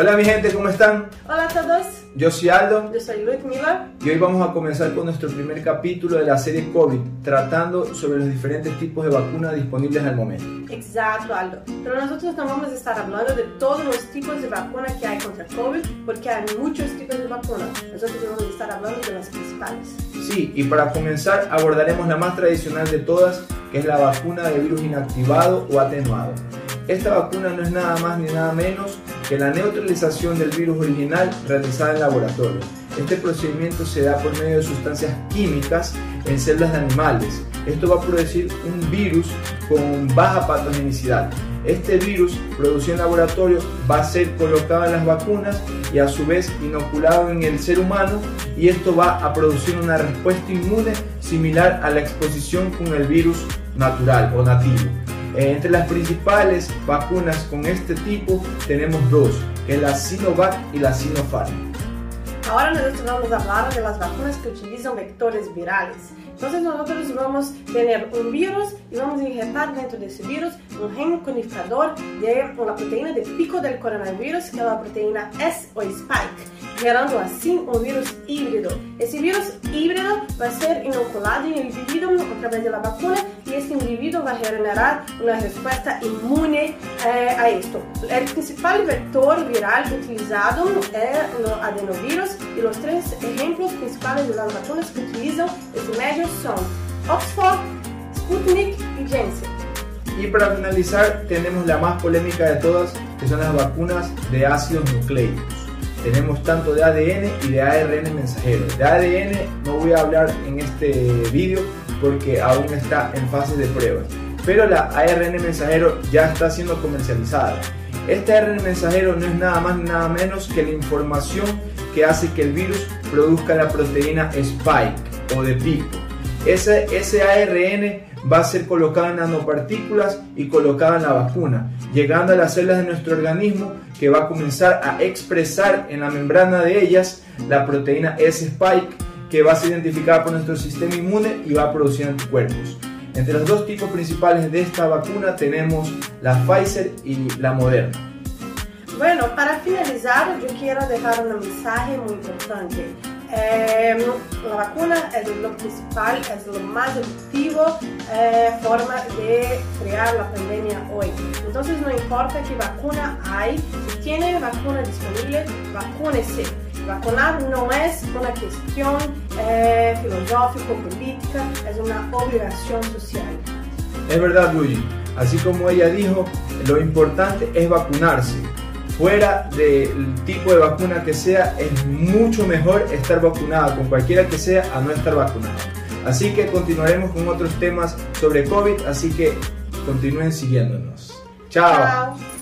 Hola mi gente, ¿cómo están? Hola a todos, Yo soy Aldo yo soy Ludmila. y hoy vamos a comenzar con nuestro primer capítulo de la serie COVID, tratando sobre los diferentes tipos de vacunas disponibles al momento. Exacto, Aldo. Pero nosotros no vamos a estar hablando de todos los tipos de vacunas que hay contra COVID, porque hay muchos tipos de vacunas. Nosotros vamos a estar hablando de las principales. Sí, y para comenzar abordaremos la más tradicional de todas, que es la vacuna de virus inactivado o atenuado. Esta vacuna no es nada más ni nada menos que la neutralización del virus original realizada en laboratorio. Este procedimiento se da por medio de sustancias químicas en células de animales. Esto va a producir un virus con baja patogenicidad. Este virus producido en laboratorio va a ser colocado en las vacunas y a su vez inoculado en el ser humano y esto va a producir una respuesta inmune similar a la exposición con el virus natural o nativo. Eh, entre las principales vacunas con este tipo tenemos dos, que es la Sinovac y la Sinopharm. Ahora nosotros vamos a hablar de las vacunas que utilizan vectores virales. Entonces nosotros vamos a tener un virus y vamos a injertar dentro de ese virus un gen codificador de la proteína de pico del coronavirus, que es la proteína S o spike, generando así un virus híbrido. Ese virus híbrido va a ser inoculado en el individuo a través de la vacuna y este individuo va a generar una respuesta inmune eh, a esto. El principal vector viral utilizado es el adenovirus y los tres ejemplos principales de las vacunas que utilizan este medio son Oxford, Sputnik y Janssen. Y para finalizar tenemos la más polémica de todas, que son las vacunas de ácidos nucleicos. Tenemos tanto de ADN y de ARN mensajero. De ADN no voy a hablar en este vídeo porque aún está en fase de pruebas. Pero la ARN mensajero ya está siendo comercializada. Este ARN mensajero no es nada más ni nada menos que la información que hace que el virus produzca la proteína spike o de pico. Ese, ese ARN va a ser colocado en nanopartículas y colocado en la vacuna, llegando a las células de nuestro organismo que va a comenzar a expresar en la membrana de ellas la proteína S-spike que va a ser identificada por nuestro sistema inmune y va a producir anticuerpos. Entre los dos tipos principales de esta vacuna tenemos la Pfizer y la Moderna. Bueno, para finalizar, yo quiero dejar un mensaje muy importante. Eh, la vacuna es lo principal, es lo más efectivo eh, forma de crear la pandemia hoy. Entonces no importa qué vacuna hay, si tiene vacuna disponible, vacúnese. Vacunar no es una cuestión eh, filosófica o política, es una obligación social. Es verdad, Luigi. Así como ella dijo, lo importante es vacunarse. Fuera del tipo de vacuna que sea, es mucho mejor estar vacunado con cualquiera que sea a no estar vacunado. Así que continuaremos con otros temas sobre COVID, así que continúen siguiéndonos. Chao. Chao.